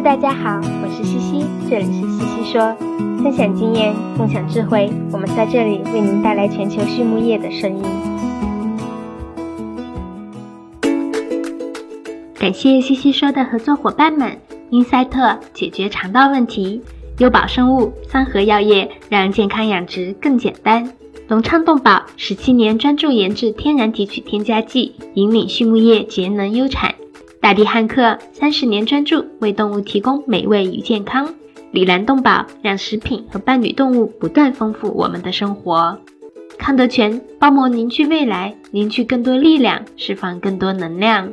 大家好，我是西西，这里是西西说，分享经验，共享智慧，我们在这里为您带来全球畜牧业的声音。感谢西西说的合作伙伴们：英赛特解决肠道问题，优宝生物、三和药业让健康养殖更简单，隆昌动宝十七年专注研制天然提取添加剂，引领畜牧业节能优产。大地汉克三十年专注为动物提供美味与健康，里兰动宝让食品和伴侣动物不断丰富我们的生活。康德全包膜凝聚未来，凝聚更多力量，释放更多能量。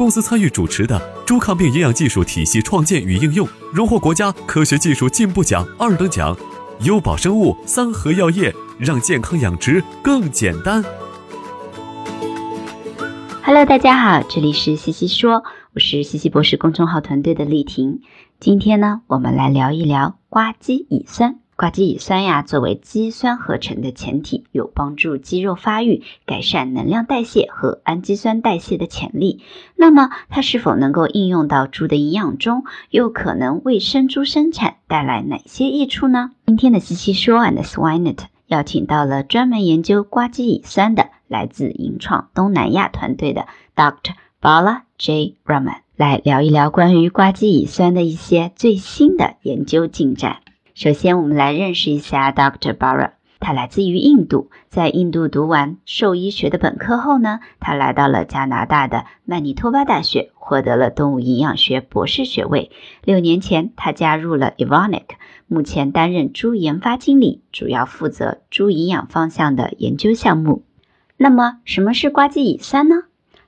公司参与主持的猪抗病营养技术体系创建与应用，荣获国家科学技术进步奖二等奖。优宝生物、三和药业，让健康养殖更简单。Hello，大家好，这里是西西说，我是西西博士公众号团队的丽婷。今天呢，我们来聊一聊瓜基乙酸。瓜基乙酸呀，作为肌酸合成的前体，有帮助肌肉发育、改善能量代谢和氨基酸代谢的潜力。那么，它是否能够应用到猪的营养中，又可能为生猪生产带来哪些益处呢？今天的西西说 and Swinet 邀请到了专门研究瓜基乙酸的，来自银创东南亚团队的 Dr. Bala J. Raman 来聊一聊关于瓜基乙酸的一些最新的研究进展。首先，我们来认识一下 Dr. Bara。他来自于印度，在印度读完兽医学的本科后呢，他来到了加拿大的曼尼托巴大学，获得了动物营养学博士学位。六年前，他加入了 Evonik，目前担任猪研发经理，主要负责猪营养方向的研究项目。那么，什么是瓜基乙酸呢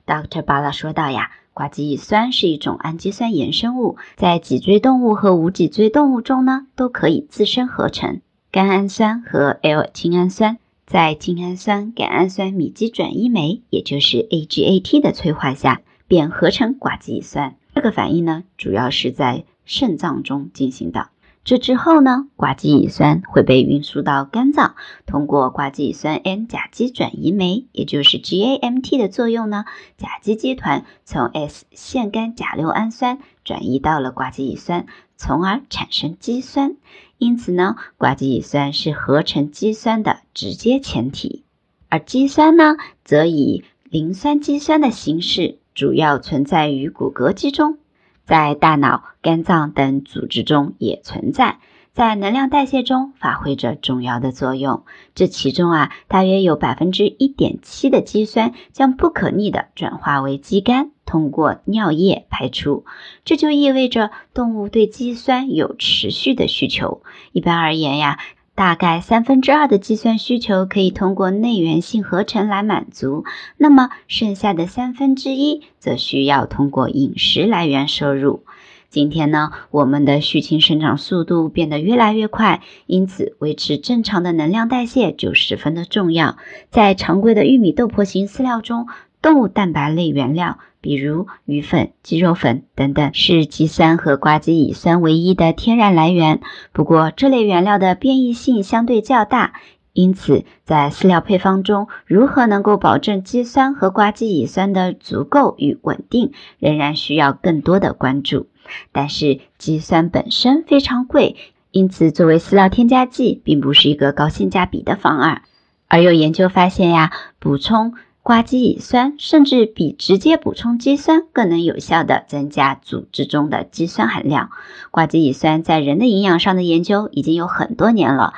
？Dr. Bara 说道呀。寡基乙酸是一种氨基酸衍生物，在脊椎动物和无脊椎动物中呢，都可以自身合成。甘氨酸和 L 精氨酸在精氨酸甘氨酸米基转移酶，也就是 AGAT 的催化下，便合成寡基乙酸。这个反应呢，主要是在肾脏中进行的。这之后呢，瓜基乙酸会被运输到肝脏，通过瓜基乙酸 N 甲基转移酶，也就是 GAMT 的作用呢，甲基基团从 S 腺苷甲硫氨酸转移到了瓜基乙酸，从而产生肌酸。因此呢，瓜基乙酸是合成肌酸的直接前提，而肌酸呢，则以磷酸肌酸的形式，主要存在于骨骼肌中。在大脑、肝脏等组织中也存在，在能量代谢中发挥着重要的作用。这其中啊，大约有百分之一点七的肌酸将不可逆的转化为肌酐，通过尿液排出。这就意味着动物对肌酸有持续的需求。一般而言呀。大概三分之二的计算需求可以通过内源性合成来满足，那么剩下的三分之一则需要通过饮食来源摄入。今天呢，我们的畜禽生长速度变得越来越快，因此维持正常的能量代谢就十分的重要。在常规的玉米豆粕型饲料中，动物蛋白类原料。比如鱼粉、鸡肉粉等等，是肌酸和瓜基乙酸唯一的天然来源。不过，这类原料的变异性相对较大，因此在饲料配方中，如何能够保证肌酸和瓜基乙酸的足够与稳定，仍然需要更多的关注。但是，肌酸本身非常贵，因此作为饲料添加剂，并不是一个高性价比的方案。而有研究发现呀，补充。瓜基乙酸甚至比直接补充肌酸更能有效地增加组织中的肌酸含量。瓜基乙酸在人的营养上的研究已经有很多年了，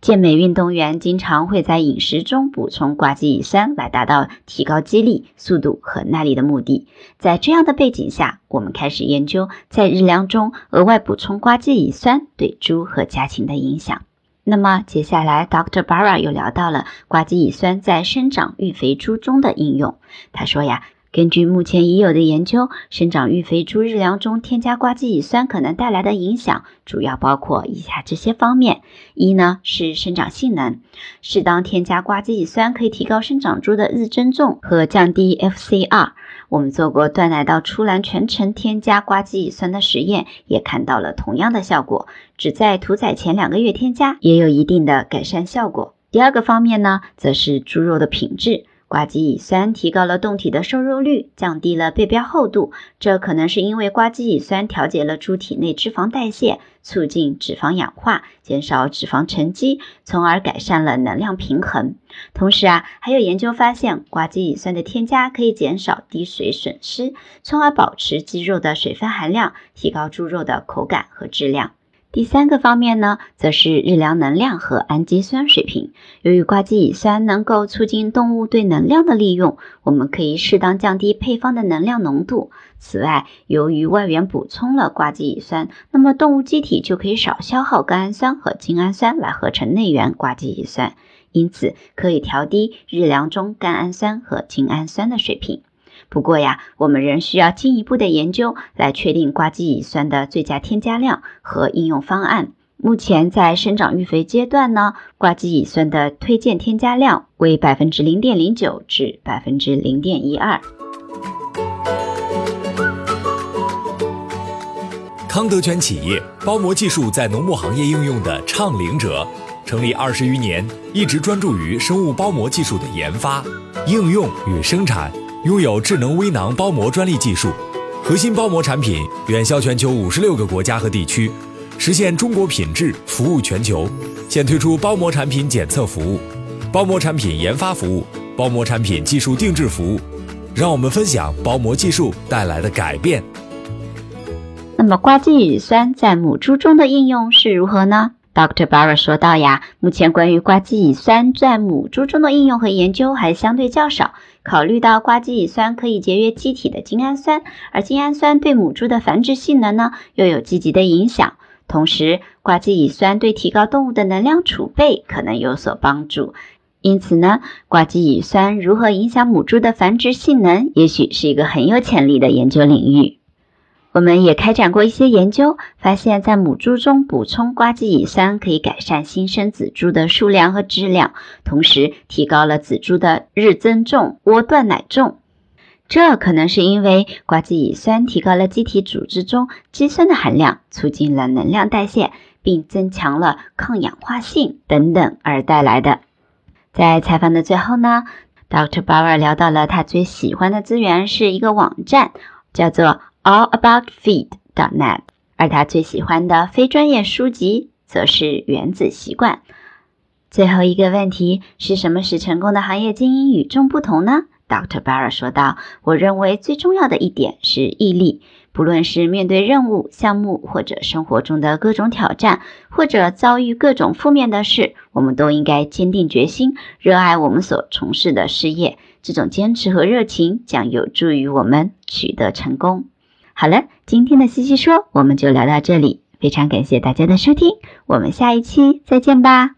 健美运动员经常会在饮食中补充瓜基乙酸，来达到提高肌力、速度和耐力的目的。在这样的背景下，我们开始研究在日粮中额外补充瓜基乙酸对猪和家禽的影响。那么接下来，Dr. Barra 又聊到了瓜基乙酸在生长育肥猪中的应用。他说呀。根据目前已有的研究，生长育肥猪日粮中添加瓜基乙酸可能带来的影响，主要包括以下这些方面：一呢是生长性能，适当添加瓜基乙酸可以提高生长猪的日增重和降低 FCR。我们做过断奶到出栏全程添加瓜基乙酸的实验，也看到了同样的效果，只在屠宰前两个月添加，也有一定的改善效果。第二个方面呢，则是猪肉的品质。瓜基乙酸提高了冻体的瘦肉率，降低了背标厚度，这可能是因为瓜基乙酸调节了猪体内脂肪代谢，促进脂肪氧化，减少脂肪沉积，从而改善了能量平衡。同时啊，还有研究发现，瓜基乙酸的添加可以减少滴水损失，从而保持鸡肉的水分含量，提高猪肉的口感和质量。第三个方面呢，则是日粮能量和氨基酸水平。由于瓜基乙酸能够促进动物对能量的利用，我们可以适当降低配方的能量浓度。此外，由于外源补充了瓜基乙酸，那么动物机体就可以少消耗甘氨酸和精氨酸来合成内源瓜基乙酸，因此可以调低日粮中甘氨酸和精氨酸的水平。不过呀，我们仍需要进一步的研究来确定瓜基乙酸的最佳添加量和应用方案。目前在生长育肥阶段呢，瓜基乙酸的推荐添加量为百分之零点零九至百分之零点一二。康德全企业包膜技术在农牧行业应用的倡领者，成立二十余年，一直专注于生物包膜技术的研发、应用与生产。拥有智能微囊包膜专利技术，核心包膜产品远销全球五十六个国家和地区，实现中国品质服务全球。现推出包膜产品检测服务、包膜产品研发服务、包膜产品技术定制服务。让我们分享包膜技术带来的改变。那么，瓜基乙酸在母猪中的应用是如何呢？Dr. Barra 说道呀，目前关于瓜基乙酸在母猪中的应用和研究还相对较少。考虑到瓜基乙酸可以节约机体的精氨酸，而精氨酸对母猪的繁殖性能呢又有积极的影响。同时，瓜基乙酸对提高动物的能量储备可能有所帮助。因此呢，瓜基乙酸如何影响母猪的繁殖性能，也许是一个很有潜力的研究领域。我们也开展过一些研究，发现，在母猪中补充瓜基乙酸可以改善新生仔猪的数量和质量，同时提高了仔猪的日增重、窝断奶重。这可能是因为瓜基乙酸提高了机体组织中肌酸的含量，促进了能量代谢，并增强了抗氧化性等等而带来的。在采访的最后呢，Dr. Bauer 聊到了他最喜欢的资源是一个网站，叫做。allaboutfeed.net，而他最喜欢的非专业书籍则是《原子习惯》。最后一个问题是什么使成功的行业精英与众不同呢？Dr. Barr 说道：“我认为最重要的一点是毅力。不论是面对任务、项目，或者生活中的各种挑战，或者遭遇各种负面的事，我们都应该坚定决心，热爱我们所从事的事业。这种坚持和热情将有助于我们取得成功。”好了，今天的西西说我们就聊到这里，非常感谢大家的收听，我们下一期再见吧。